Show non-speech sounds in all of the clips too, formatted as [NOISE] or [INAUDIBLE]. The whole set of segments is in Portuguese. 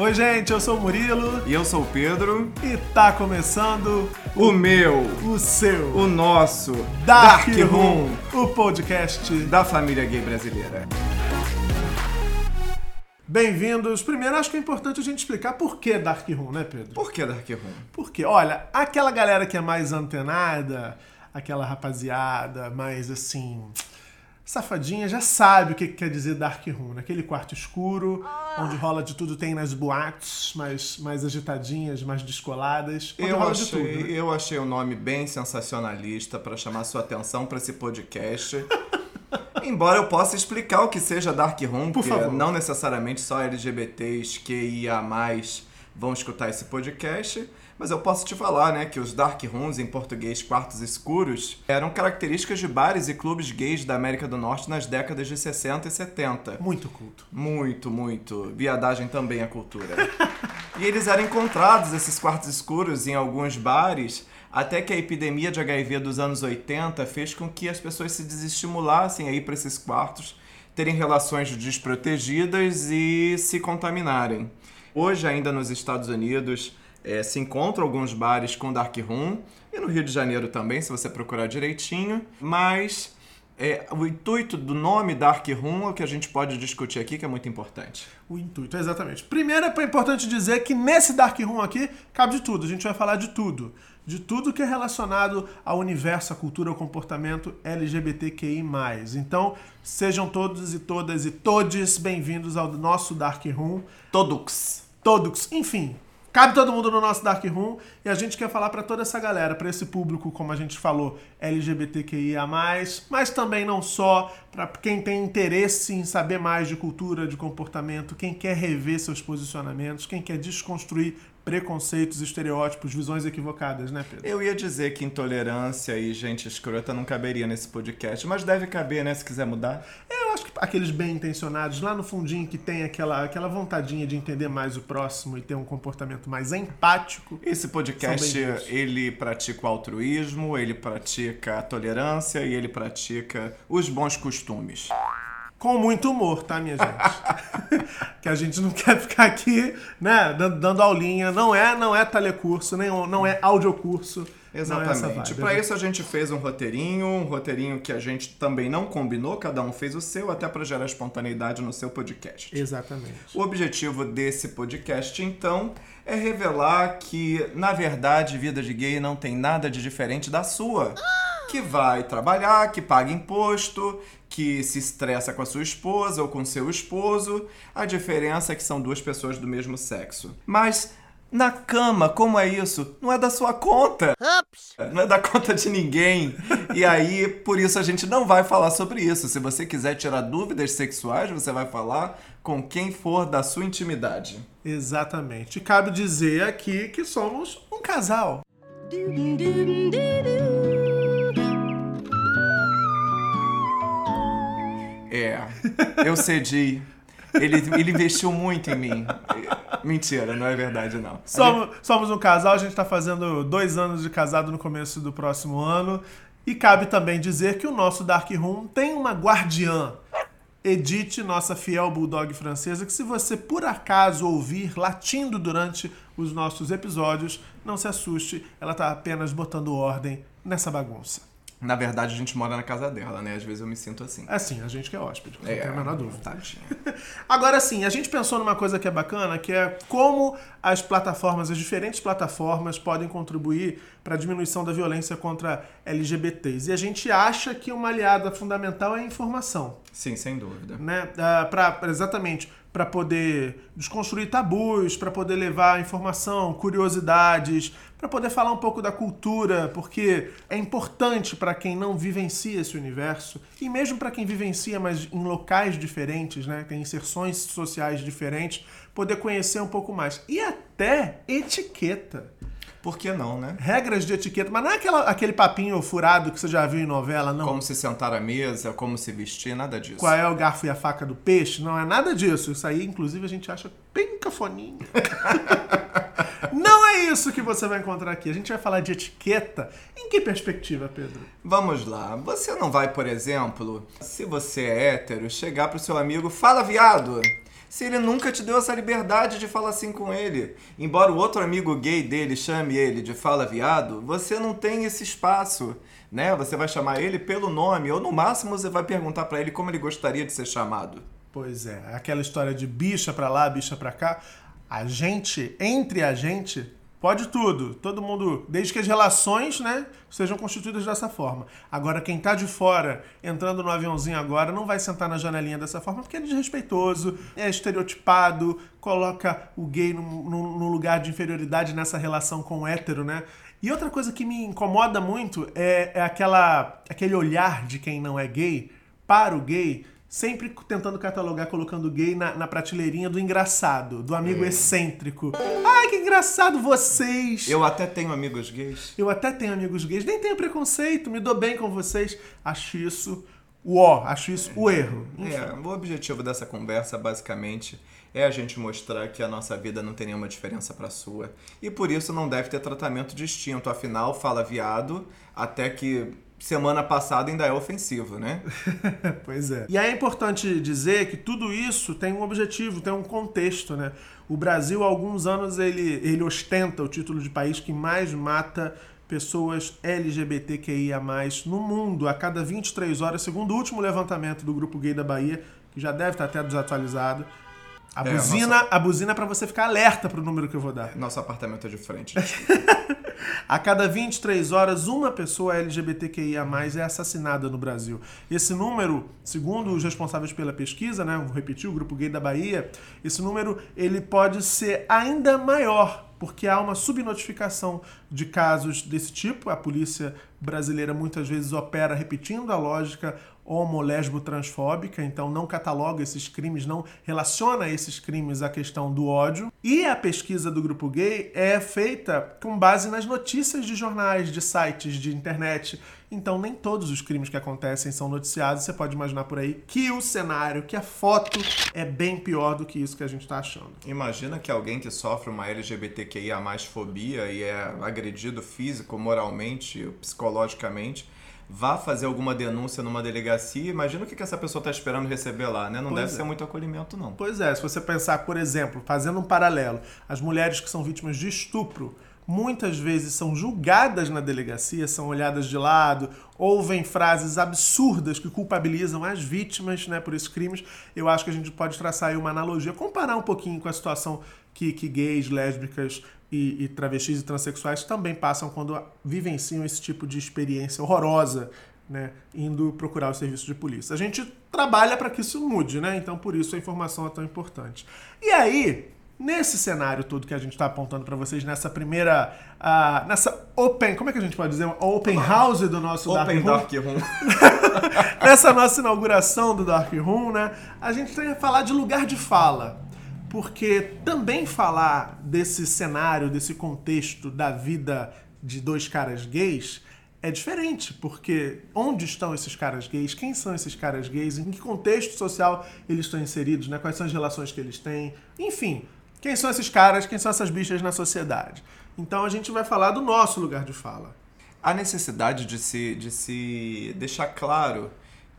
Oi, gente, eu sou o Murilo E eu sou o Pedro. e tá começando O meu, o seu o nosso Dark, Dark Room, Room o podcast. da família gay brasileira. Bem-vindos. Primeiro, acho que é importante a gente explicar por que Dark Room, né, Pedro? Por que Dark Room? Porque, olha, aquela galera que é mais antenada, aquela rapaziada mais assim. Safadinha já sabe o que que quer dizer Dark Room, naquele quarto escuro, onde rola de tudo, tem nas boates mais, mais agitadinhas, mais descoladas. Eu achei, tudo. né? eu achei o nome bem sensacionalista para chamar sua atenção para esse podcast. [LAUGHS] Embora eu possa explicar o que seja Dark Room, Por porque favor. não necessariamente só LGBTs que ia mais vão escutar esse podcast, mas eu posso te falar, né, que os Dark Rooms, em português quartos escuros, eram características de bares e clubes gays da América do Norte nas décadas de 60 e 70. Muito culto. Muito, muito. Viadagem também é cultura. e eles eram encontrados, esses quartos escuros, em alguns bares, até que a epidemia de HIV dos anos 80 fez com que as pessoas se desestimulassem a ir para esses quartos, terem relações desprotegidas e se contaminarem. Hoje, ainda nos Estados Unidos, eh, se encontram alguns bares com dark room, e no Rio de Janeiro também, se você procurar direitinho, mas é, o intuito do nome Dark Room é o que a gente pode discutir aqui, que é muito importante. O intuito, exatamente. Primeiro é importante dizer que nesse Dark Room aqui cabe de tudo. A gente vai falar de tudo. De tudo que é relacionado ao universo, à cultura, ao comportamento LGBTQI. Então, sejam todos e todas e todes bem-vindos ao nosso Dark Room. Todos. Todos, enfim. Cabe todo mundo no nosso Dark Room e a gente quer falar pra toda essa galera, pra esse público, como a gente falou, LGBTQIA+, mas também não só, pra quem tem interesse em saber mais de cultura, de comportamento, quem quer rever seus posicionamentos, quem quer desconstruir preconceitos, estereótipos, visões equivocadas, né, Pedro? Eu ia dizer que intolerância e gente escrota não caberia nesse podcast, mas deve caber, né, se quiser mudar. Eu acho que aqueles bem intencionados, lá no fundinho que tem aquela, aquela vontadinha de entender mais o próximo e ter um comportamento mais empático, Esse podcast, ele pratica o altruísmo, ele pratica a tolerância e ele pratica os bons costumes. Com muito humor, tá, minha gente? [LAUGHS] que a gente não quer ficar aqui, né, dando, aulinha. Não é, não é telecurso, nem, não é audiocurso. É Exatamente. vibe. Para isso a gente fez um roteirinho, um roteirinho que a gente também não combinou, cada um fez o seu, até para gerar espontaneidade no seu podcast. Exatamente. O objetivo desse podcast, então, é revelar que, na verdade, vida de gay não tem nada de diferente da sua. Que vai trabalhar, que paga imposto, que se estressa com a sua esposa ou com seu esposo. A diferença é que são duas pessoas do mesmo sexo. Mas na cama, como é isso? Não é da sua conta. Não é da conta de ninguém. E aí, por isso a gente não vai falar sobre isso. Se você quiser tirar dúvidas sexuais, você vai falar com quem for da sua intimidade. Exatamente. E cabe dizer aqui que somos um casal. É, eu cedi. Ele, ele investiu muito em mim. Mentira, não é verdade, não. Somos, somos um casal, a gente tá fazendo dois anos de casado no começo do próximo ano. E cabe também dizer que o nosso Dark Room tem uma guardiã. Edith, nossa fiel bulldog francesa, que se você por acaso ouvir latindo durante os nossos episódios, não se assuste, ela tá apenas botando ordem nessa bagunça. Na verdade, a gente mora na casa dela, né? Às vezes eu me sinto assim. Assim, a gente que é hóspede, não tem a menor dúvida. Tadinha. [LAUGHS] Agora sim, a gente pensou numa coisa que é bacana, que é como as plataformas, as diferentes plataformas podem contribuir para a diminuição da violência contra LGBTs. E a gente acha que uma aliada fundamental é a informação, Sim, sem dúvida. né? Ah, pra- exatamente para poder desconstruir tabus, para poder levar informação, curiosidades, para poder falar um pouco da cultura, porque é importante para quem não vivencia esse universo e mesmo para quem vivencia, mas em locais diferentes, né, tem inserções sociais diferentes, poder conhecer um pouco mais e até etiqueta. Por que não, né? Regras de etiqueta, mas não é aquela, aquele papinho furado que você já viu em novela, não. Como se sentar à mesa, como se vestir, nada disso. Qual é o garfo e a faca do peixe? Não é nada disso. Isso aí, inclusive, a gente acha bem cafoninho. [LAUGHS] Não é isso que você vai encontrar aqui. A gente vai falar de etiqueta. Em que perspectiva, Pedro? Vamos lá. Você não vai, por exemplo, se você é hétero, chegar pro seu amigo, fala viado. Se ele nunca te deu essa liberdade de falar assim com ele? Embora o outro amigo gay dele chame ele de fala viado, você não tem esse espaço, né? Você vai chamar ele pelo nome, ou no máximo você vai perguntar para ele como ele gostaria de ser chamado. Pois é, aquela história de bicha pra lá, bicha pra cá. A gente, entre a gente, Pode tudo, todo mundo, desde que as relações, né, sejam constituídas dessa forma. Agora, quem tá de fora, entrando no aviãozinho agora, não vai sentar na janelinha dessa forma porque é desrespeitoso, é estereotipado, coloca o gay no lugar de inferioridade nessa relação com o hétero, né? E outra coisa que me incomoda muito é, é aquela, aquele olhar de quem não é gay para o gay sempre tentando catalogar, colocando gay na, na prateleirinha do engraçado, do amigo é. excêntrico. Ai, que engraçado vocês! Eu até tenho amigos gays. Eu até tenho amigos gays, nem tenho preconceito, me dou bem com vocês. Acho isso o ó, acho isso o erro. Enfim. É, o objetivo dessa conversa, basicamente, é a gente mostrar que a nossa vida não tem nenhuma diferença para a sua. E por isso não deve ter tratamento distinto. Afinal, fala viado, até que semana passada ainda é ofensivo, né? [LAUGHS] pois é. E é importante dizer que tudo isso tem um objetivo, tem um contexto, né? O Brasil, há alguns anos, ele, ele ostenta o título de país que mais mata pessoas LGBTQIA+, no mundo, a cada 23 horas, segundo o último levantamento do Grupo Gay da Bahia, que já deve estar até desatualizado, a é, buzina, nossa... a buzina é para você ficar alerta pro número que eu vou dar. Nosso apartamento é de frente. [LAUGHS] a cada 23 horas, uma pessoa LGBTQIA+ é assassinada no Brasil. Esse número, segundo os responsáveis pela pesquisa, né, vou repetir, o Grupo Gay da Bahia, esse número ele pode ser ainda maior porque há uma subnotificação de casos desse tipo. A polícia brasileira muitas vezes opera repetindo a lógica homo-lesbo-transfóbica, então não cataloga esses crimes, não relaciona esses crimes à questão do ódio. E a pesquisa do grupo gay é feita com base nas notícias de jornais, de sites, de internet. Então nem todos os crimes que acontecem são noticiados. Você pode imaginar por aí que o cenário, que a foto é bem pior do que isso que a gente está achando. Imagina que alguém que sofre uma LGBTQIA mais fobia e é agredido físico, moralmente, psicologicamente vá fazer alguma denúncia numa delegacia, imagina o que essa pessoa está esperando receber lá, né? Não pois deve é. ser muito acolhimento, não. Pois é, se você pensar, por exemplo, fazendo um paralelo, as mulheres que são vítimas de estupro, muitas vezes são julgadas na delegacia, são olhadas de lado, ouvem frases absurdas que culpabilizam as vítimas né, por esses crimes. Eu acho que a gente pode traçar aí uma analogia, comparar um pouquinho com a situação que, que gays, lésbicas e, e travestis e transexuais também passam quando vivenciam esse tipo de experiência horrorosa né, indo procurar o serviço de polícia. A gente trabalha para que isso mude, né? Então por isso a informação é tão importante. E aí, nesse cenário todo que a gente está apontando para vocês nessa primeira, uh, nessa open, como é que a gente pode dizer, open house do nosso open Dark Room, Dark Room. [LAUGHS] nessa nossa inauguração do Dark Room, né? A gente tem que falar de lugar de fala porque também falar desse cenário, desse contexto da vida de dois caras gays é diferente, porque onde estão esses caras gays? Quem são esses caras gays? Em que contexto social eles estão inseridos? Né? Quais são as relações que eles têm? Enfim, quem são esses caras? Quem são essas bichas na sociedade? Então a gente vai falar do nosso lugar de fala. A necessidade de se, de se deixar claro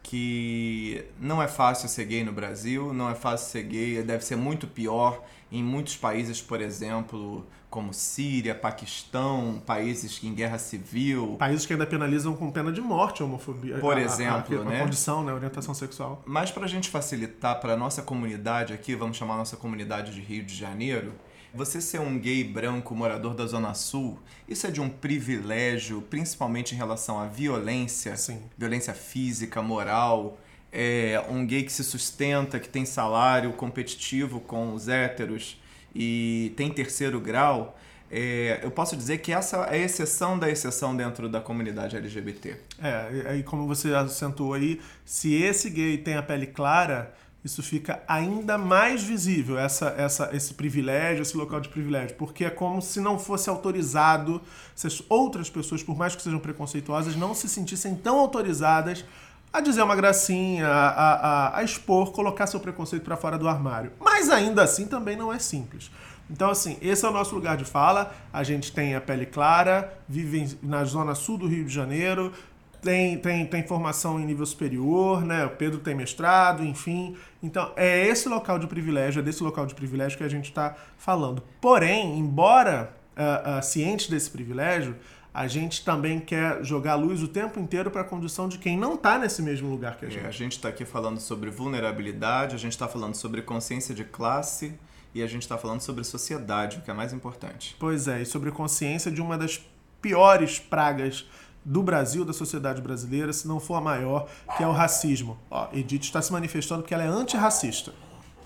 que não é fácil ser gay no Brasil, não é fácil ser gay, deve ser muito pior em muitos países, por exemplo, como Síria, Paquistão, países em guerra civil. Países que ainda penalizam com pena de morte a homofobia. Por a, exemplo, a, a, né? condição, né? Orientação sexual. Mas para a gente facilitar para a nossa comunidade aqui, vamos chamar a nossa comunidade de Rio de Janeiro, você ser um gay branco morador da Zona Sul, isso é de um privilégio, principalmente em relação à violência, Sim. violência física, moral. É um gay que se sustenta, que tem salário competitivo com os héteros e tem terceiro grau. É, eu posso dizer que essa é a exceção da exceção dentro da comunidade LGBT. É, aí como você acentuou aí, se esse gay tem a pele clara, isso fica ainda mais visível, essa, essa, esse privilégio, esse local de privilégio, porque é como se não fosse autorizado, se as outras pessoas, por mais que sejam preconceituosas, não se sentissem tão autorizadas a dizer uma gracinha, a, a, a expor, colocar seu preconceito para fora do armário. Mas ainda assim também não é simples. Então, assim, esse é o nosso lugar de fala. A gente tem a pele clara, vive na zona sul do Rio de Janeiro, tem, tem, tem formação em nível superior, né? O Pedro tem mestrado, enfim. Então, é esse local de privilégio, é desse local de privilégio que a gente está falando. Porém, embora uh, uh, cientes desse privilégio, a gente também quer jogar luz o tempo inteiro para a condição de quem não está nesse mesmo lugar que a gente. É, a gente está aqui falando sobre vulnerabilidade, a gente está falando sobre consciência de classe e a gente está falando sobre sociedade, o que é mais importante. Pois é, e sobre consciência de uma das piores pragas do Brasil, da sociedade brasileira, se não for a maior, que é o racismo. Ó, Edith está se manifestando porque ela é antirracista.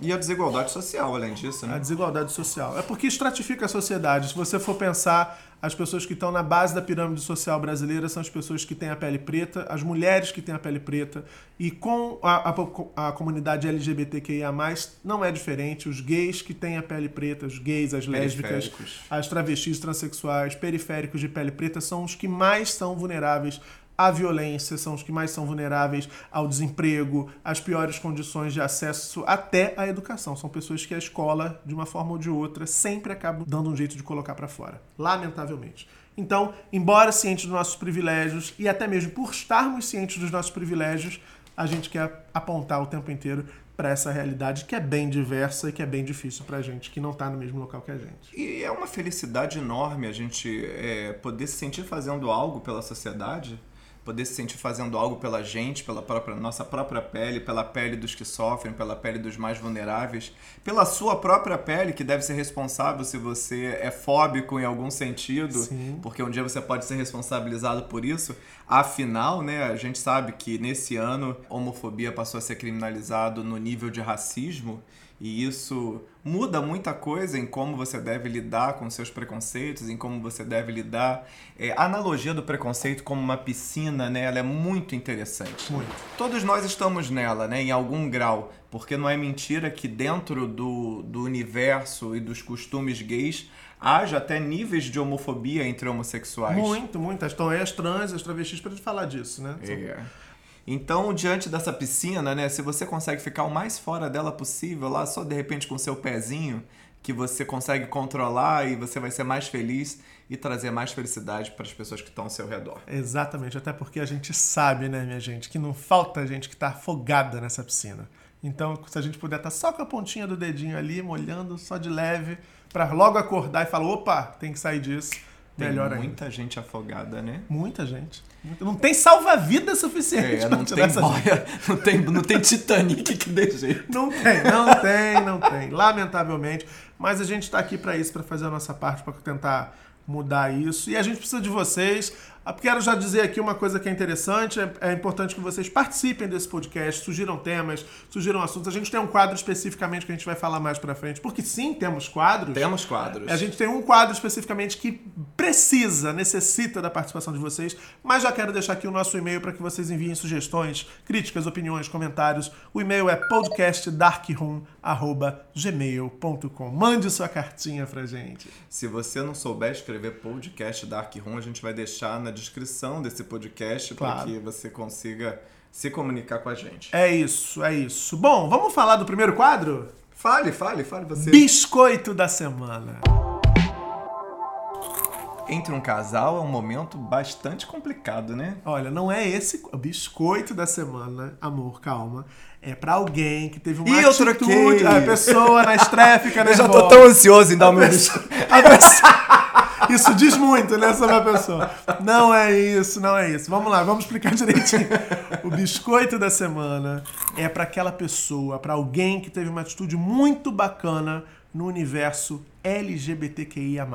E a desigualdade social, além disso, né? A desigualdade social. É porque estratifica a sociedade. Se você for pensar, as pessoas que estão na base da pirâmide social brasileira são as pessoas que têm a pele preta, as mulheres que têm a pele preta. E com a, a, a comunidade LGBTQIA, não é diferente. Os gays que têm a pele preta, os gays, as lésbicas, as travestis transexuais, periféricos de pele preta, são os que mais são vulneráveis à violência, são os que mais são vulneráveis ao desemprego, às piores condições de acesso até à educação. São pessoas que a escola, de uma forma ou de outra, sempre acaba dando um jeito de colocar para fora, lamentavelmente. Então, embora cientes dos nossos privilégios e até mesmo por estarmos cientes dos nossos privilégios, a gente quer apontar o tempo inteiro para essa realidade que é bem diversa e que é bem difícil para a gente que não está no mesmo local que a gente. E é uma felicidade enorme a gente é, poder se sentir fazendo algo pela sociedade poder se sentir fazendo algo pela gente, pela própria nossa própria pele, pela pele dos que sofrem, pela pele dos mais vulneráveis, pela sua própria pele, que deve ser responsável se você é fóbico em algum sentido, Sim. porque um dia você pode ser responsabilizado por isso. Afinal, né, a gente sabe que nesse ano homofobia passou a ser criminalizado no nível de racismo. E isso muda muita coisa em como você deve lidar com seus preconceitos, em como você deve lidar. É, a analogia do preconceito como uma piscina, né, ela é muito interessante. Muito. Todos nós estamos nela, né, em algum grau, porque não é mentira que dentro do, do universo e dos costumes gays haja até níveis de homofobia entre homossexuais. Muito, muito. As as trans, as travestis, para falar disso, né? É. Então, diante dessa piscina, né, se você consegue ficar o mais fora dela possível, lá só de repente com seu pezinho, que você consegue controlar e você vai ser mais feliz e trazer mais felicidade para as pessoas que estão ao seu redor. Exatamente, até porque a gente sabe, né, minha gente, que não falta gente que está afogada nessa piscina. Então, se a gente puder estar tá só com a pontinha do dedinho ali, molhando só de leve, para logo acordar e falar, opa, tem que sair disso Melhor tem muita ainda. gente afogada, né? Muita gente. Não tem salva-vida suficiente é, não tem boia, [LAUGHS] não tem Não tem Titanic que dê jeito. Não tem, não tem, não tem. Lamentavelmente. Mas a gente está aqui para isso, para fazer a nossa parte, para tentar mudar isso. E a gente precisa de vocês. Ah, quero já dizer aqui uma coisa que é interessante, é, é, importante que vocês participem desse podcast, sugiram temas, sugiram assuntos. A gente tem um quadro especificamente que a gente vai falar mais pra frente, porque sim, temos quadros. Temos quadros. A gente tem um quadro especificamente que precisa, necessita da participação de vocês, mas já quero deixar aqui o nosso e-mail para que vocês enviem sugestões, críticas, opiniões, comentários. O e-mail é podcastdarkroom@gmail.com. Mande sua cartinha pra gente. Se você não souber escrever podcast Dark Room, a gente vai deixar na descrição desse podcast claro. para que você consiga se comunicar com a gente. É isso, é isso. Bom, vamos falar do primeiro quadro? Fale, fale, fale você. Biscoito da semana. Entre um casal é um momento bastante complicado, né? Olha, não é esse biscoito da semana, amor, calma. É pra alguém que teve uma Ih, atitude. A pessoa na estreia fica nervosa. [LAUGHS] Eu já tô tão ansioso em dar o meu biscoito. A pessoa... Isso diz muito, né, sobre a pessoa. Não é isso, não é isso. Vamos lá, vamos explicar [LAUGHS] direitinho. O biscoito da semana é para aquela pessoa, para alguém que teve uma atitude muito bacana no universo LGBTQIA+.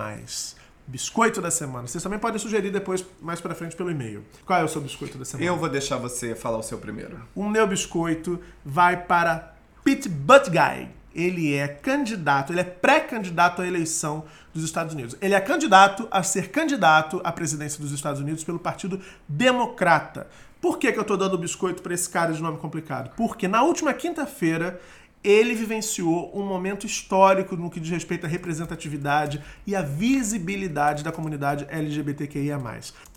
Biscoito da semana. Vocês também podem sugerir depois, mais pra frente, pelo e-mail. Qual é o seu biscoito da semana? Eu vou deixar você falar o seu primeiro. O meu biscoito vai para Pete Buttigieg ele é candidato, ele é pré-candidato à eleição dos Estados Unidos. Ele é candidato a ser candidato à presidência dos Estados Unidos pelo Partido Democrata. Por que, que eu estou dando biscoito para esse cara de nome complicado? Porque na última quinta-feira ele vivenciou um momento histórico no que diz respeito à representatividade e à visibilidade da comunidade LGBTQIA.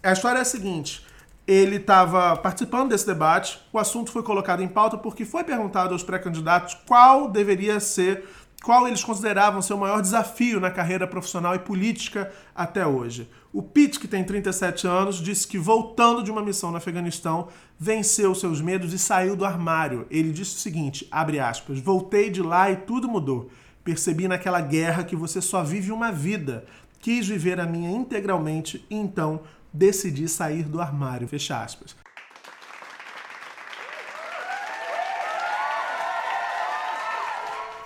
A história é a seguinte: ele estava participando desse debate. O assunto foi colocado em pauta porque foi perguntado aos pré-candidatos qual deveria ser qual eles consideravam ser o maior desafio na carreira profissional e política até hoje. O Pete, que tem 37 anos, disse que voltando de uma missão no Afeganistão, venceu seus medos e saiu do armário. Ele disse o seguinte, aspas, voltei de lá e tudo mudou. Percebi naquela guerra que você só vive uma vida. Quis viver a minha integralmente e então decidi sair do armário. Fecha aspas.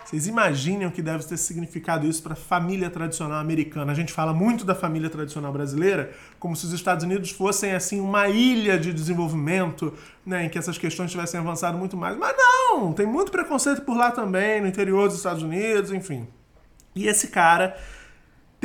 Vocês imaginem o que deve ter significado isso para a família tradicional americana. A gente fala muito da família tradicional brasileira como se os Estados Unidos fossem assim uma ilha de desenvolvimento, né, em que essas questões tivessem avançado muito mais. Mas não, tem muito preconceito por lá também, no interior dos Estados Unidos, enfim. E esse cara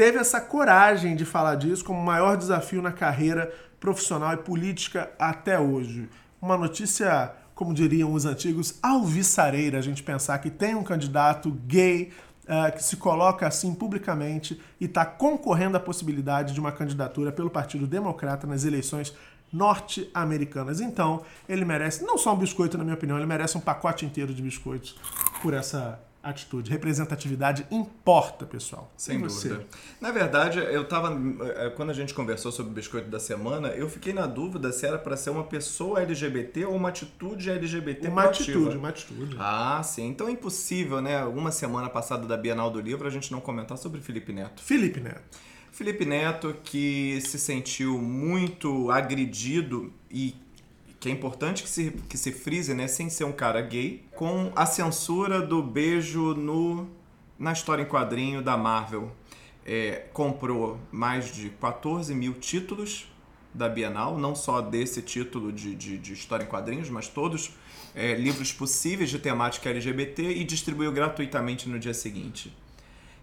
teve essa coragem de falar disso como o maior desafio na carreira profissional e política até hoje. Uma notícia como diriam os antigos, alvissareira a gente pensar que tem um candidato gay uh, que se coloca assim publicamente e está concorrendo à possibilidade de uma candidatura pelo Partido Democrata nas eleições norte-americanas. Então, ele merece não só um biscoito, na minha opinião, ele merece um pacote inteiro de biscoitos por essa atitude. Representatividade importa, pessoal. Sem dúvida. Na verdade, eu tava. Eh, quando a gente conversou sobre o biscoito da semana, eu fiquei na dúvida se era para ser uma pessoa LGBT ou uma atitude LGBT. Uma proativa. atitude, uma atitude. Ah, sim. Então é impossível, né? Uma semana passada da Bienal do Livro, a gente não comentar sobre Felipe Neto. Felipe Neto. Felipe Neto, que se sentiu muito agredido e que é importante que se, que se frise, né, sem ser um cara gay, com a censura do beijo no na história em quadrinho da Marvel. É, comprou mais de 14 mil títulos da Bienal, não só desse título de, de, de história em quadrinhos, mas todos é, livros possíveis de temática LGBT e distribuiu gratuitamente no dia seguinte.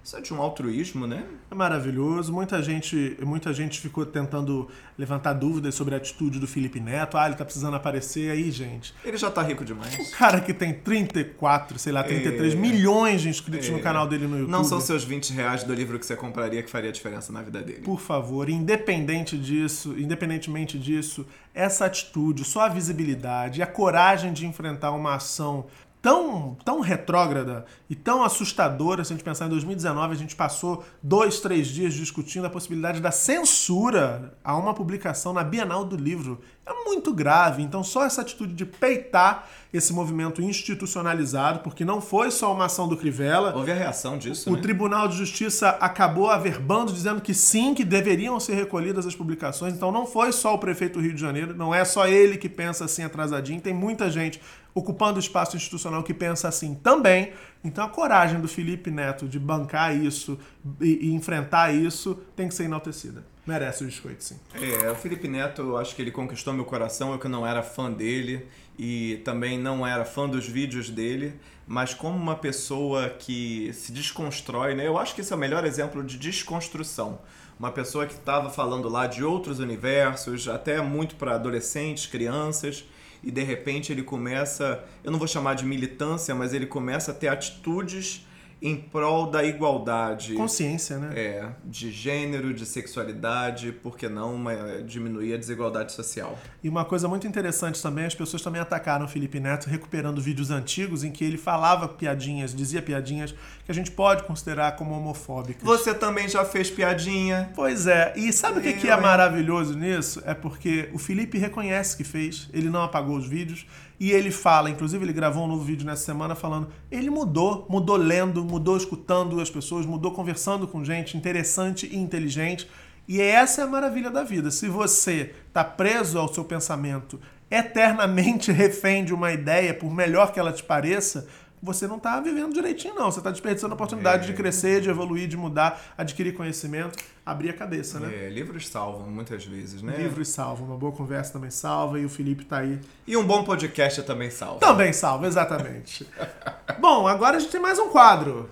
Isso é de um altruísmo, né? É maravilhoso. Muita gente, muita gente ficou tentando levantar dúvidas sobre a atitude do Felipe Neto. Ah, ele tá precisando aparecer aí, gente. Ele já tá rico demais. O cara que tem 34, sei lá, 33 é... milhões de inscritos é... no canal dele no YouTube. Não são seus 20 reais do livro que você compraria que faria diferença na vida dele. Por favor, independente disso, independentemente disso, essa atitude, só a visibilidade e a coragem de enfrentar uma ação tão, tão retrógrada e tão assustadora, se a gente pensar em 2019, a gente passou dois, três dias discutindo a possibilidade da censura a uma publicação na Bienal do Livro. É muito grave. Então, só essa atitude de peitar esse movimento institucionalizado, porque não foi só uma ação do Crivella. Houve a reação disso. O né? Tribunal de Justiça acabou averbando, dizendo que sim, que deveriam ser recolhidas as publicações. Então, não foi só o prefeito do Rio de Janeiro, não é só ele que pensa assim atrasadinho. Tem muita gente ocupando o espaço institucional que pensa assim também. Então a coragem do Felipe Neto de bancar isso e, e enfrentar isso tem que ser enaltecida. Merece o biscoito, sim. É, o Felipe Neto, eu acho que ele conquistou meu coração. Eu que não era fã dele e também não era fã dos vídeos dele, mas como uma pessoa que se desconstrói, né? Eu acho que esse é o melhor exemplo de desconstrução. Uma pessoa que estava falando lá de outros universos, até muito para adolescentes, crianças, e de repente ele começa, eu não vou chamar de militância, mas ele começa a ter atitudes em prol da igualdade. Consciência, né? É, de gênero, de sexualidade, por que não uma, diminuir a desigualdade social? E uma coisa muito interessante também, as pessoas também atacaram o Felipe Neto recuperando vídeos antigos em que ele falava piadinhas, dizia piadinhas que a gente pode considerar como homofóbicas. Você também já fez piadinha. Pois é, e sabe o que, que é maravilhoso nisso? É porque o Felipe reconhece que fez, ele não apagou os vídeos, e ele fala, inclusive ele gravou um novo vídeo nessa semana falando, ele mudou, mudou lendo, mudou escutando as pessoas, mudou conversando com gente interessante e inteligente. E essa é a maravilha da vida. Se você está preso ao seu pensamento, eternamente [LAUGHS] refém de uma ideia, por melhor que ela te pareça, você não está vivendo direitinho, não. Você está desperdiçando a oportunidade é. de crescer, de evoluir, de mudar, adquirir conhecimento, abrir a cabeça, né? É, livros salvam muitas vezes, né? Livros salvam, uma boa conversa também salva, e o Felipe está aí. E um bom podcast também salva. Também salva, exatamente. [LAUGHS] bom, agora a gente tem mais um quadro.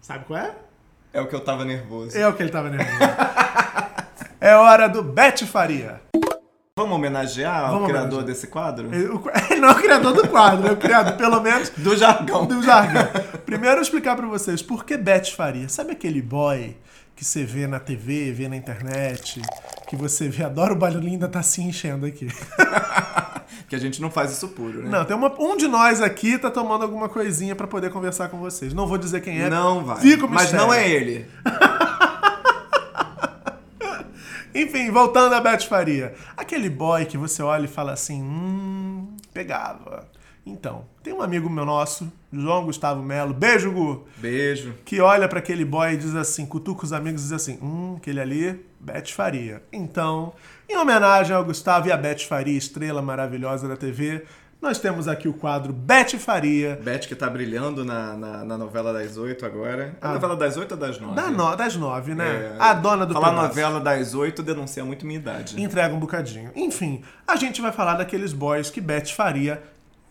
Sabe qual é? É o que eu tava nervoso. É o que ele tava nervoso. [LAUGHS] é hora do Bete Faria. Vamos homenagear Vamos o criador homenagear. desse quadro? Ele, [LAUGHS] ele, não é o criador do quadro, é o criador, pelo menos. [LAUGHS] Do jargão. Do jargão. Primeiro, eu explicar para vocês por que Beth Faria. Sabe aquele boy que você vê na TV, vê na internet, que você vê, adora o barulhinho ainda tá se enchendo aqui. [LAUGHS] que a gente não faz isso puro, né? Não, tem uma, um de nós aqui tá tomando alguma coisinha para poder conversar com vocês. Não vou dizer quem é. Não vai. Fica o Mas não é ele. Enfim, voltando a Beth Faria. Aquele boy que você olha e fala assim, hum, pegava. Então, tem um amigo meu nosso, João Gustavo Melo, beijo, Gu, Beijo. que olha pra aquele boy e diz assim, cutuca os amigos e diz assim, hum, aquele ali, Beth Faria. Então, em homenagem ao Gustavo e a Beth Faria, estrela maravilhosa da TV, nós temos aqui o quadro Beth Faria, Beth que tá brilhando na, na, na novela das oito agora. É a Ah. novela das oito ou das nove? da no- das nove, né? É, a dona do Falar pedaço. novela das oito denuncia muito minha idade. Entrega um bocadinho. Enfim, a gente vai falar daqueles boys que Beth faria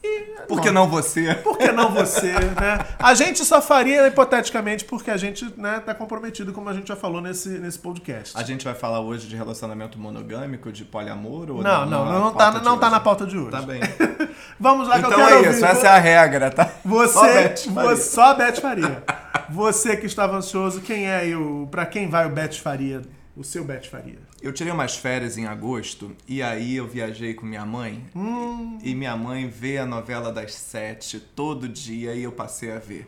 e... Por que não você? Por que não você, né? A gente só faria hipoteticamente porque a gente, né, tá comprometido, como a gente já falou nesse, nesse podcast. A gente vai falar hoje de relacionamento monogâmico, de poliamor ou Não, não, não, a tá, não tá hoje? na pauta de hoje. Tá bem. [LAUGHS] Vamos lá que eu Então quero é isso, ouvir. essa é a regra, tá? Só Você, Beth Faria. você, só Beth Faria. Você que estava ansioso, quem é aí o, pra quem vai o Beth Faria? O seu Beth Faria. Eu tirei umas férias em agosto e aí eu viajei com minha mãe. Hum. E minha mãe vê a novela das sete todo dia e eu passei a ver.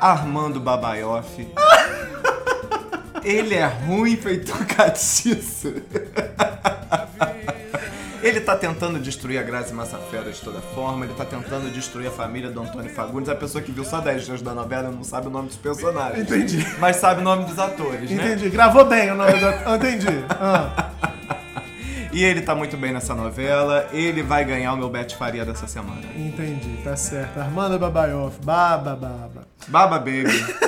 Armando Babaioff. [LAUGHS] Ele é ruim feito catiço. Ele tá tentando destruir a Grazi Massafera de toda forma, ele tá tentando destruir a família do Antônio Fagundes. A pessoa que viu só 10 dias da novela não sabe o nome dos personagens. Entendi. Mas sabe o nome dos atores, né? Entendi. Gravou bem o nome do... Entendi. Ah. [LAUGHS] E ele tá muito bem nessa novela. Ele vai ganhar o meu Bet Faria dessa semana. Entendi, tá certo. Armanda Babaioff. Baba, baba. Baba Baby.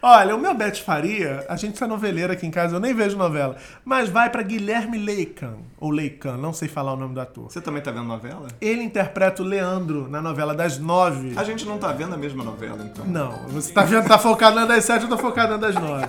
Olha, o meu Beth Faria, a gente é noveleira aqui em casa, eu nem vejo novela, mas vai pra Guilherme Leican, ou Leican, não sei falar o nome do ator. Você também tá vendo novela? Ele interpreta o Leandro na novela das nove. A gente não tá vendo a mesma novela, então. Não, você tá vendo, tá focado na das sete, eu tô focado na das nove.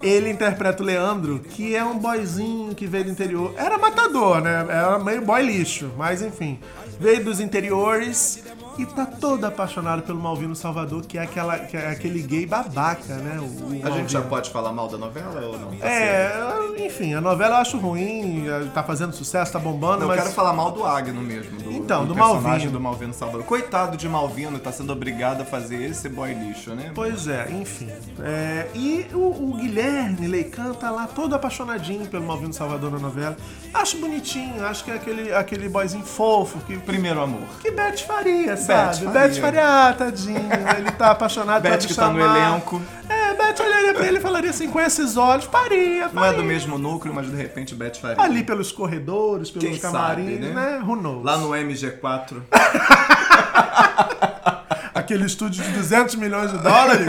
Ele interpreta o Leandro, que é um boyzinho que veio do interior. Era matador, né? Era meio boy lixo, mas enfim. Veio dos interiores e tá todo apaixonado pelo Malvino Salvador, que é, aquela, que é aquele gay babaca, né? O, o A gente já pode falar mal da novela ou não? Tá certo. É, enfim, a novela eu acho ruim, tá fazendo sucesso, tá bombando, Eu mas. quero falar mal do Agno mesmo. Do, Então, do personagem Malvino. do Malvino Salvador. Coitado de Malvino, tá sendo obrigado a fazer esse boy lixo, né? Pois é, enfim. É, e o, o Guilherme Leican tá lá todo apaixonadinho pelo Malvino Salvador na novela. Acho bonitinho, acho que é aquele, aquele boyzinho fofo que, Primeiro amor. que Beth faria, sabe? Faria. Beth faria, ah, tadinho. Ele tá apaixonado Beth pode que tá no elenco. É, Beth olharia pra ele e falaria assim, com esses olhos, faria, Não é faria. do mesmo núcleo, mas de repente Beth Faria. Ali pelos corredores, pelos Quem camarins, sabe, né? né? Who knows? Lá no MG4. [LAUGHS] Aquele estúdio de 200 milhões de dólares.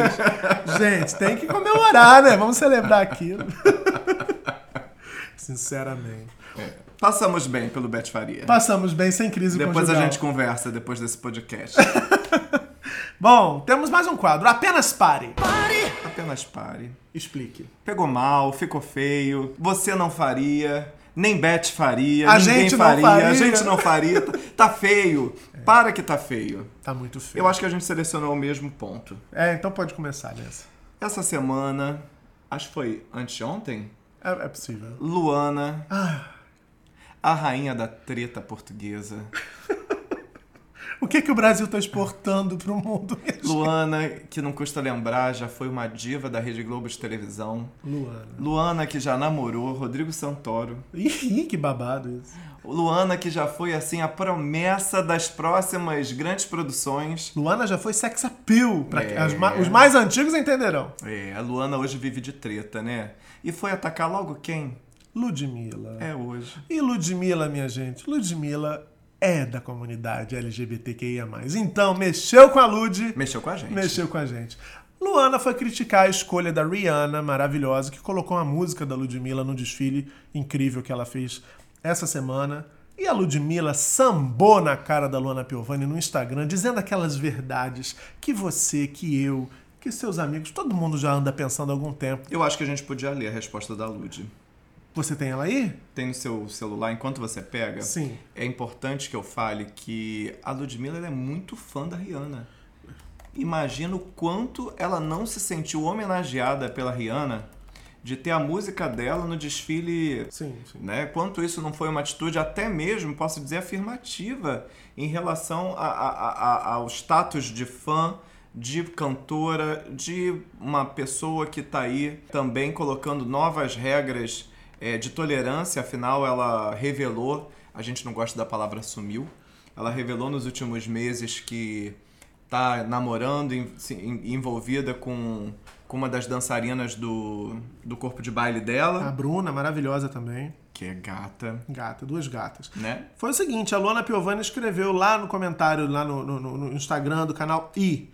Gente, tem que comemorar, né? Vamos celebrar aquilo. [LAUGHS] Sinceramente. Passamos bem pelo Beth Faria. Passamos bem sem crise Depois a conjugal. gente conversa depois desse podcast. [LAUGHS] Bom, temos mais um quadro. Apenas pare. Apenas pare. Explique. Pegou mal, ficou feio, você não faria, nem Beth faria, A ninguém gente não faria, faria. a gente não faria. Tá, tá feio. Para que tá feio. Tá muito feio. Eu acho que a gente selecionou o mesmo ponto. É, então pode começar nessa. Essa semana, acho que foi anteontem, É, é possível. Luana, Ah, a rainha da treta portuguesa. [LAUGHS] o que, que o Brasil tá exportando pro mundo? minha gente? Luana, que não custa lembrar, já foi uma diva da Rede Globo de televisão. Luana. Luana, que já namorou Rodrigo Santoro. Ih, que babado isso. Luana, que já foi, assim, a promessa das próximas grandes produções. Luana já foi sex appeal. Pra É. ma- Os mais antigos entenderão. É, a Luana hoje vive de treta, né? E foi atacar logo quem? Ludmilla. É hoje. E Ludmilla, minha gente, Ludmilla é da comunidade LGBTQIA+. Então, mexeu com a Lud, Mexeu com a gente. mexeu com a gente. Luana foi criticar a escolha da Rihanna, maravilhosa, que colocou a música da Ludmilla no desfile incrível que ela fez essa semana. E a Ludmilla sambou na cara da Luana Piovani no Instagram, dizendo aquelas verdades que você, que eu, que seus amigos, todo mundo já anda pensando há algum tempo. Eu acho que a gente podia ler a resposta da Lud. Você tem ela aí? Tem no seu celular, enquanto você pega, Sim. é importante que eu fale que a Ludmilla é muito fã da Rihanna. imagina o quanto ela não se sentiu homenageada pela Rihanna de ter a música dela no desfile. Sim, sim. Né? Quanto isso não foi uma atitude até mesmo, posso dizer, afirmativa em relação a, a, a, ao status de fã, de cantora, de uma pessoa que está aí também colocando novas regras é, de tolerância, afinal ela revelou, a gente não gosta da palavra sumiu, ela revelou nos últimos meses que tá namorando, envolvida com, com uma das dançarinas do, do corpo de baile dela. A Bruna, maravilhosa também. Que é gata. Gata, duas gatas. Né? Foi o seguinte, a Luana Piovani escreveu lá no comentário, lá no, no, no Instagram do canal I.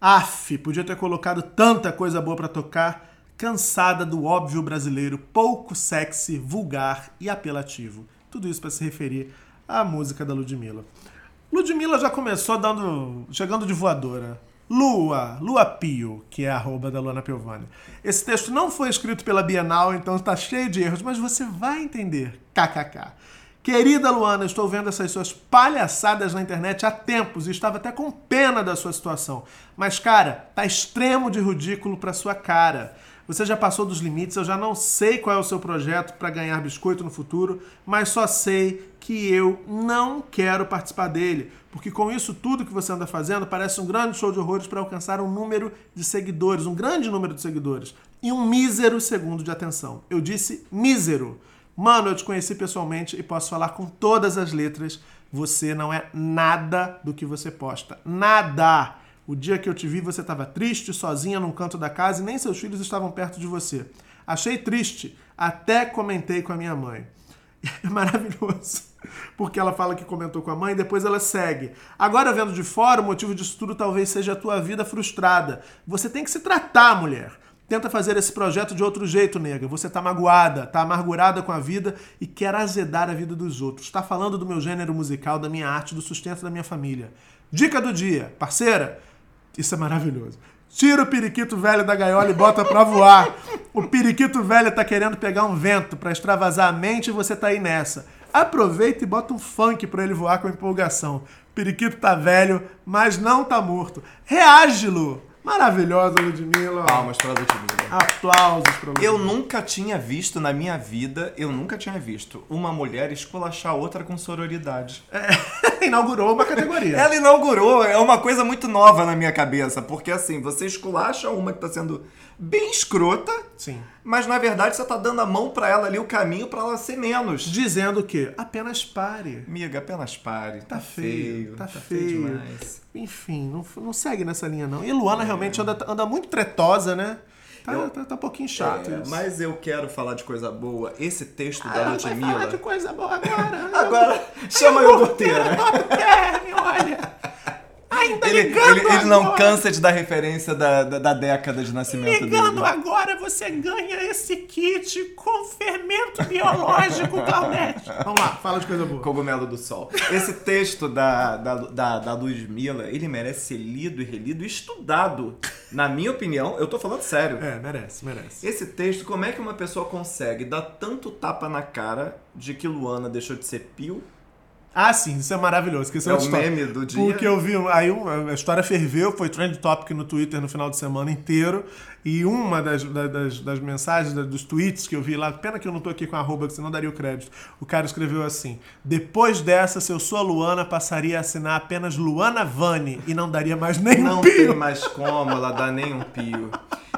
Af, podia ter colocado tanta coisa boa para tocar, cansada do óbvio brasileiro, pouco sexy, vulgar e apelativo. Tudo isso para se referir à música da Ludmilla. Ludmilla já começou dando. chegando de voadora. Lua, Lua Pio, que é a arroba da Luana Piovani. Esse texto não foi escrito pela Bienal, então está cheio de erros, mas você vai entender. KKK. Querida Luana, estou vendo essas suas palhaçadas na internet há tempos e estava até com pena da sua situação. Mas, cara, tá extremo de ridículo pra sua cara. Você já passou dos limites, eu já não sei qual é o seu projeto para ganhar biscoito no futuro, mas só sei que eu não quero participar dele, porque com isso tudo que você anda fazendo parece um grande show de horrores para alcançar um número de seguidores, um grande número de seguidores e um mísero segundo de atenção. Eu disse mísero. Mano, eu te conheci pessoalmente e posso falar com todas as letras. Você não é nada do que você posta. Nada! O dia que eu te vi, você estava triste, sozinha num canto da casa e nem seus filhos estavam perto de você. Achei triste, até comentei com a minha mãe. [LAUGHS] É maravilhoso. Porque ela fala que comentou com a mãe e depois ela segue. Agora, vendo de fora, o motivo disso tudo talvez seja a tua vida frustrada. Você tem que se tratar, mulher. Tenta fazer esse projeto de outro jeito, nega. Você tá magoada, tá amargurada com a vida e quer azedar a vida dos outros. Tá falando do meu gênero musical, da minha arte, do sustento da minha família. Dica do dia, parceira. Isso é maravilhoso. Tira o periquito velho da gaiola e bota pra voar. O periquito velho tá querendo pegar um vento para extravasar a mente e você tá aí nessa. Aproveita e bota um funk pra ele voar com empolgação. O periquito tá velho, mas não tá morto. Reage, Lu! Maravilhosa, Ludmilla. Palmas pra Ludmilla. Aplausos pra Ludmilla. Eu nunca tinha visto na minha vida, eu nunca tinha visto uma mulher esculachar outra com sororidade. É, [LAUGHS] inaugurou uma categoria. Ela inaugurou, é uma coisa muito nova na minha cabeça, porque assim, você esculacha uma que tá sendo bem escrota. Sim. Mas na verdade você tá dando a mão para ela ali, o caminho para ela ser menos. Dizendo que apenas pare. Amiga, apenas pare. Tá, tá feio, feio, Tá, tá feio. feio demais. Enfim, não, não segue nessa linha não. E Luana é. realmente anda, anda muito tretosa, né? Tá, eu, tá, tá, um pouquinho chato é, isso. Mas eu quero falar de coisa boa. Esse texto ah, da Ludmilla... Falar de coisa boa agora. [LAUGHS] agora, chama a iogurteira. olha. Ainda ele, ligando ele, ele não cansa de dar referência da, da, da década de nascimento ligando dele. agora, você ganha esse kit com fermento biológico, Claudete. Vamos lá, fala de coisa boa. Cogumelo do Sol. Esse texto da, da, da, da Ludmilla, ele merece ser lido e relido e estudado. Na minha opinião, eu tô falando sério. É, merece, merece. Esse texto, como é que uma pessoa consegue dar tanto tapa na cara de que Luana deixou de ser pio ah, sim, isso é maravilhoso. Isso é, é o meme do dia. Porque eu vi, aí a história ferveu, foi trend topic no Twitter no final de semana inteiro. E uma das, das, das mensagens, dos tweets que eu vi lá, pena que eu não tô aqui com a arroba, que senão daria o crédito. O cara escreveu assim: Depois dessa, se eu sou a Luana, passaria a assinar apenas Luana Vani e não daria mais nem não um pio. Não tem mais como ela dar nem um pio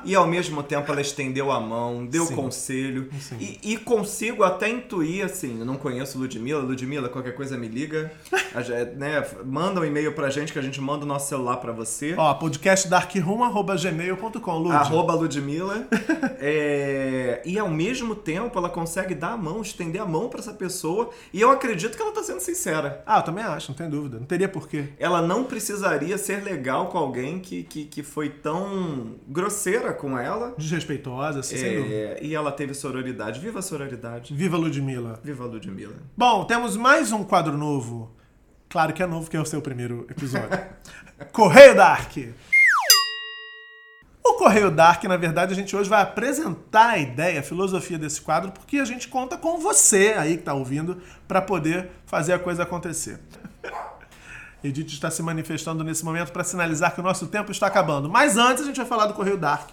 e ao mesmo tempo ela estendeu a mão, deu Sim. conselho. E, e, consigo até intuir, assim, eu não conheço Ludmilla, Ludmilla, qualquer coisa me liga. né, manda um e-mail pra gente que a gente manda o nosso celular pra você. Ó, podcastdarkroom.gmail.com, Lud. Arroba Ludmilla. [LAUGHS] é, e ao mesmo tempo ela consegue dar a mão, estender a mão para essa pessoa. E eu acredito que ela tá sendo sincera. Ah, eu também acho, não tem dúvida. Não teria porquê. Ela não precisaria ser legal com alguém que, que, que foi tão grosseira com ela. Desrespeitosa, assim, é, sem dúvida. E ela teve sororidade. Viva a sororidade. Viva Ludmilla. Viva Ludmilla. Bom, temos mais um quadro novo. Claro que é novo, que é o seu primeiro episódio. [LAUGHS] Correio Dark. O Correio Dark, na verdade, a gente hoje vai apresentar a ideia, a filosofia desse quadro, porque a gente conta com você aí que está ouvindo para poder fazer a coisa acontecer. [LAUGHS] Edith está se manifestando nesse momento para sinalizar que o nosso tempo está acabando. Mas antes a gente vai falar do Correio Dark.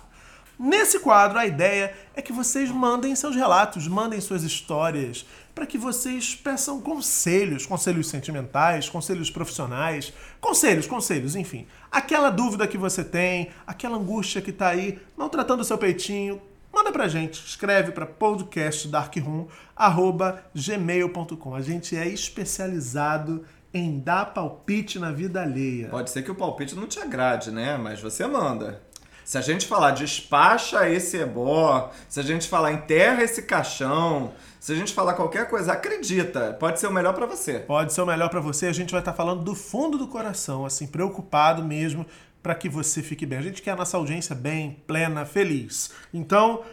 Nesse quadro, a ideia é que vocês mandem seus relatos, mandem suas histórias, para que vocês peçam conselhos, conselhos sentimentais, conselhos profissionais, conselhos, conselhos, enfim. Aquela dúvida que você tem, aquela angústia que está aí maltratando o seu peitinho, manda pra gente. Escreve para podcastdarkroom@gmail.com. A gente é especializado em dar palpite na vida alheia. Pode ser que o palpite não te agrade, né? Mas você manda. Se a gente falar despacha esse ebó, se a gente falar enterra esse caixão, se a gente falar qualquer coisa, acredita, pode ser o melhor para você. Pode ser o melhor para você. A gente vai estar falando do fundo do coração, assim, preocupado mesmo para que você fique bem. A gente quer a nossa audiência bem, plena, feliz. Então,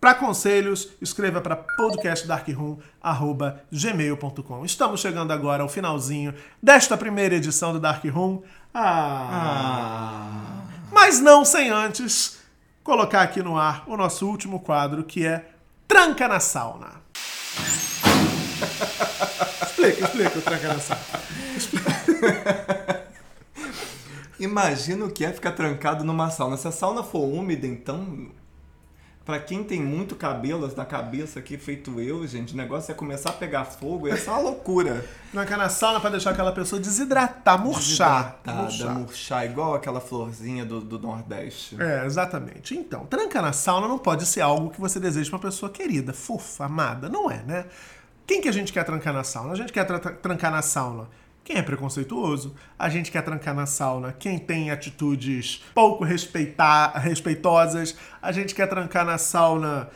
para conselhos, escreva para podcastdarkroom@gmail.com. Estamos chegando agora ao finalzinho desta primeira edição do Dark Room. ah. Ah. Mas não sem antes colocar aqui no ar o nosso último quadro, que é Tranca na Sauna. [LAUGHS] explica, explica o Tranca na Sauna. Imagina o que é ficar trancado numa sauna. Se a sauna for úmida, então. Pra quem tem muito cabelo na cabeça aqui, feito eu, gente, o negócio é começar a pegar fogo, ia ser uma loucura. [LAUGHS] Tranca na sauna pra deixar aquela pessoa desidratar, murchar. Desidratada, murchar. murchar, igual aquela florzinha do, do Nordeste. É, exatamente. Então, tranca na sauna não pode ser algo que você deseja pra uma pessoa querida, fofa, amada. Não é, né? Quem que a gente quer trancar na sauna? A gente quer tra- trancar na sauna quem é preconceituoso. A gente quer trancar na sauna quem tem atitudes pouco respeitar, respeitosas. A gente quer trancar na sauna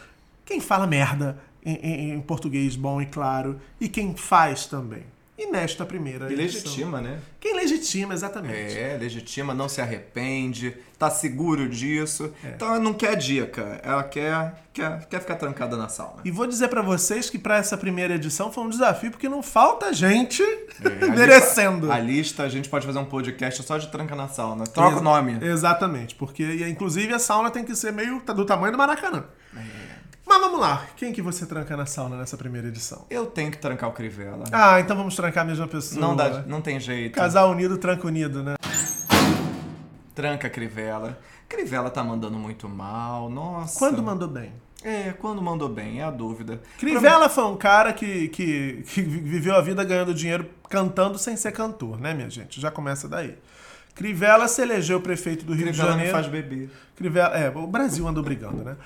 quem fala merda em, em- em português bom e claro. E quem faz também. E nesta primeira E edição- legitima, né? Quem legitima, exatamente. É, legitima, não se arrepende, tá seguro disso. É. Então ela não quer dica, ela quer, quer, quer ficar trancada na sauna. E vou dizer pra vocês que pra essa primeira edição foi um desafio, porque não falta gente É, merecendo. A lista, a gente pode fazer um podcast só de tranca na sauna. Troca o Ex- nome. Exatamente, porque inclusive a sauna tem que ser meio do tamanho do Maracanã. Mas vamos lá, quem que você tranca na sauna nessa primeira edição? Eu tenho que trancar o Crivella. Ah, então vamos trancar a mesma pessoa. não, dá, não tem jeito. Casal unido, tranca unido, né? Tranca a Crivella. Crivella tá mandando muito mal, nossa. Quando mandou bem? É, quando mandou bem, é a dúvida. Crivella foi um cara que, que, que viveu a vida ganhando dinheiro cantando sem ser cantor, né, minha gente? Já começa daí. Crivella se elegeu prefeito do Rio Crivella de Janeiro. faz beber. Crivella, é, o Brasil andou brigando, né?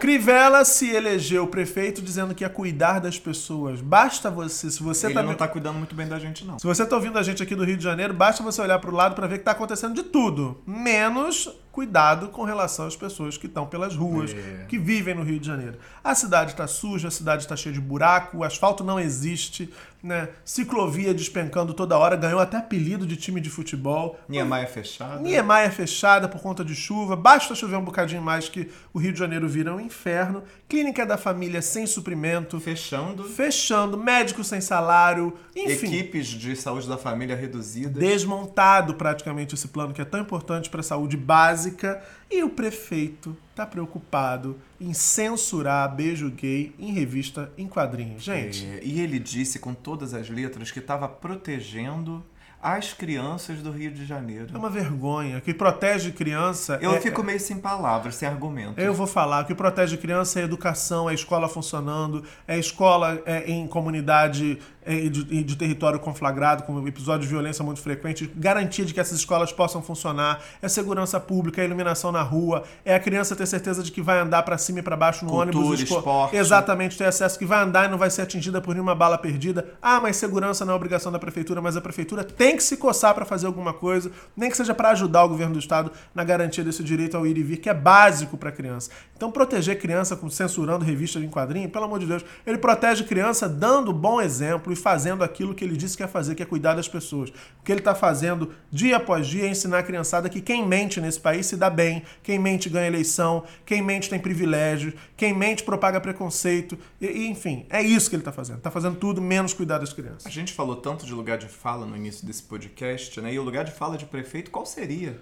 Crivella se elegeu prefeito dizendo que ia cuidar das pessoas. Basta você, se você Ele tá, não tá cuidando muito bem da gente, não. se você tá ouvindo a gente aqui do Rio de Janeiro, basta você olhar pro lado para ver que tá acontecendo de tudo, menos cuidado com relação às pessoas que estão pelas ruas, É. que vivem no Rio de Janeiro. A cidade está suja, a cidade está cheia de buraco, o asfalto não existe, né? Ciclovia despencando toda hora, ganhou até apelido de time de futebol. Niemeyer fechada. Niemeyer fechada por conta de chuva, basta chover um bocadinho mais que o Rio de Janeiro vira um inferno. Clínica da família sem suprimento, Fechando. fechando, médico sem salário, enfim. Equipes de saúde da família reduzidas. Desmontado praticamente esse plano que é tão importante para a saúde básica e o prefeito tá preocupado em censurar beijo gay em revista em quadrinhos. Gente, É, e ele disse com todas as letras que estava protegendo as crianças do Rio de é Janeiro. uma vergonha. O que protege criança Eu é, fico meio sem palavras, sem argumentos. Eu vou falar, o que protege criança é a educação, é a escola funcionando, é a escola é, em comunidade é, de, de território conflagrado, com episódios de violência muito frequentes, garantia de que essas escolas possam funcionar, é segurança pública, é iluminação na rua, é a criança ter certeza de que vai andar pra cima e pra baixo no Cultura, ônibus. esco- esporte. Exatamente, ter acesso, que vai andar e não vai ser atingida por nenhuma bala perdida. Ah, mas segurança não é obrigação da prefeitura, mas a prefeitura tem que se coçar pra fazer alguma coisa, nem que seja pra ajudar o governo do estado na garantia desse direito ao ir e vir, que é básico pra criança. Então, proteger criança censurando revistas em quadrinho, pelo amor de Deus, ele protege criança dando bom exemplo e fazendo aquilo que ele disse que ia fazer, que é cuidar das pessoas. O que ele tá fazendo dia após dia é ensinar a criançada que quem mente nesse país se dá bem, quem mente ganha eleição, quem mente tem privilégios, quem mente propaga preconceito, e, e, enfim, é isso que ele tá fazendo. Tá fazendo tudo menos cuidar das crianças. A gente falou tanto de lugar de fala no início desse podcast, né? E o lugar de fala de prefeito, qual seria?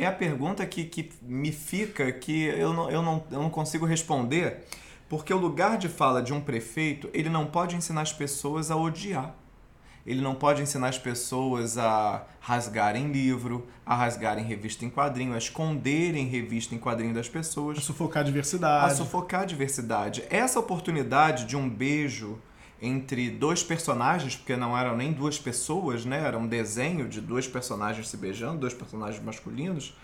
É a pergunta que, que me fica que eu não, eu, não, eu não consigo responder, porque o lugar de fala de um prefeito, ele não pode ensinar as pessoas a odiar. ele não pode ensinar as pessoas a rasgarem livro, a rasgarem revista em quadrinho, a esconderem revista em quadrinho das pessoas. A sufocar a diversidade. A sufocar a diversidade. Essa oportunidade de um beijo entre dois personagens, porque não eram nem duas pessoas, né? Era um desenho de dois personagens se beijando, dois personagens masculinos.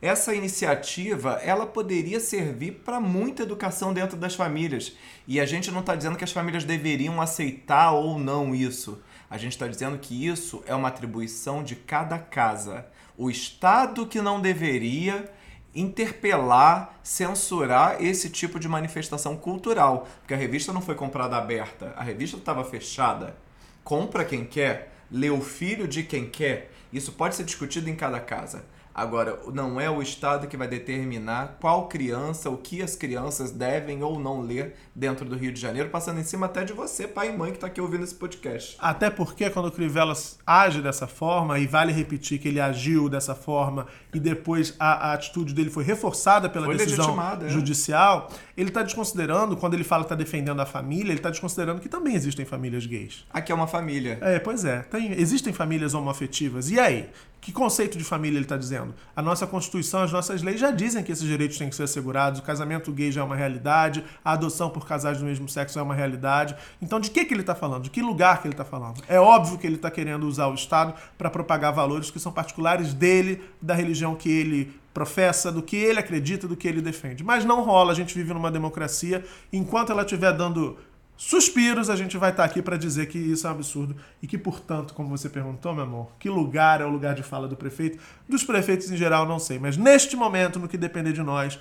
Essa iniciativa, ela poderia servir para muita educação dentro das famílias. E a gente não está dizendo que as famílias deveriam aceitar ou não isso. A gente está dizendo que isso é uma atribuição de cada casa. O Estado que não deveria interpelar, censurar esse tipo de manifestação cultural. Porque a revista não foi comprada aberta, a revista estava fechada. Compra quem quer, lê o filho de quem quer. Isso pode ser discutido em cada casa. Agora, não é o Estado que vai determinar qual criança, o que as crianças devem ou não ler dentro do Rio de Janeiro, passando em cima até de você, pai e mãe, que está aqui ouvindo esse podcast. Até porque quando o Crivella age dessa forma, e vale repetir que ele agiu dessa forma e depois a, a atitude dele foi reforçada pela Foi decisão é. judicial, ele está desconsiderando, quando ele fala que está defendendo a família, ele está desconsiderando que também existem famílias gays. Aqui é uma família. É, pois é. Tem, existem famílias homoafetivas. E aí? Que conceito de família ele está dizendo? A nossa Constituição, as nossas leis já dizem que esses direitos têm que ser assegurados, o casamento gay já é uma realidade, a adoção por casais do mesmo sexo é uma realidade. Então, de que, que ele está falando? De que lugar que ele está falando? É óbvio que ele está querendo usar o Estado para propagar valores que são particulares dele, da religião que ele professa, do que ele acredita, do que ele defende. Mas não rola, a gente vive numa democracia, enquanto ela estiver dando suspiros, a gente vai estar aqui para dizer que isso é um absurdo e que, portanto, como você perguntou, meu amor, que lugar é o lugar de fala do prefeito? Dos prefeitos em geral, não sei, mas neste momento, no que depender de nós,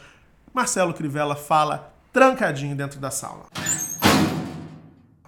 Marcelo Crivella fala trancadinho dentro da sala.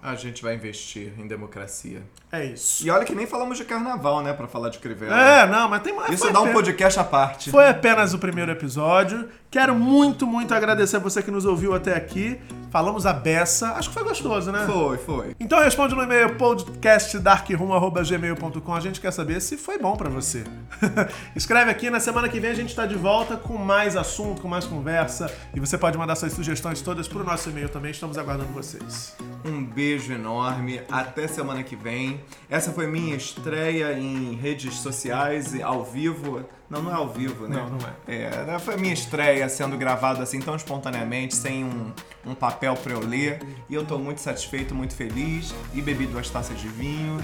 A gente vai investir em democracia. É isso. E olha que nem falamos de carnaval, né, para falar de Crivella. É, não, mas tem mais. Isso dá um podcast à parte. Foi apenas o primeiro episódio. Quero muito, muito agradecer a você que nos ouviu até aqui. Falamos a beça. Acho que foi gostoso, né? Foi, foi. Então responde no e-mail podcastdarkroom.gmail.com. A gente quer saber se foi bom pra você. [LAUGHS] Escreve aqui, na semana que vem a gente tá de volta com mais assunto, com mais conversa. E você pode mandar suas sugestões todas pro nosso e-mail também. Estamos aguardando vocês. Um beijo enorme. Até semana que vem. Essa foi minha estreia em redes sociais, e ao vivo. Não, não é ao vivo, né? Não, não é. É, foi minha estreia sendo gravado assim tão espontaneamente, sem um, um papel pra eu ler. E eu tô muito satisfeito, muito feliz. E bebi duas taças de vinho.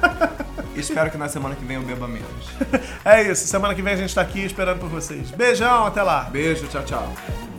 [LAUGHS] Espero que na semana que vem eu beba menos. É isso. Semana que vem a gente tá aqui esperando por vocês. Beijão, até lá. Beijo, tchau, tchau.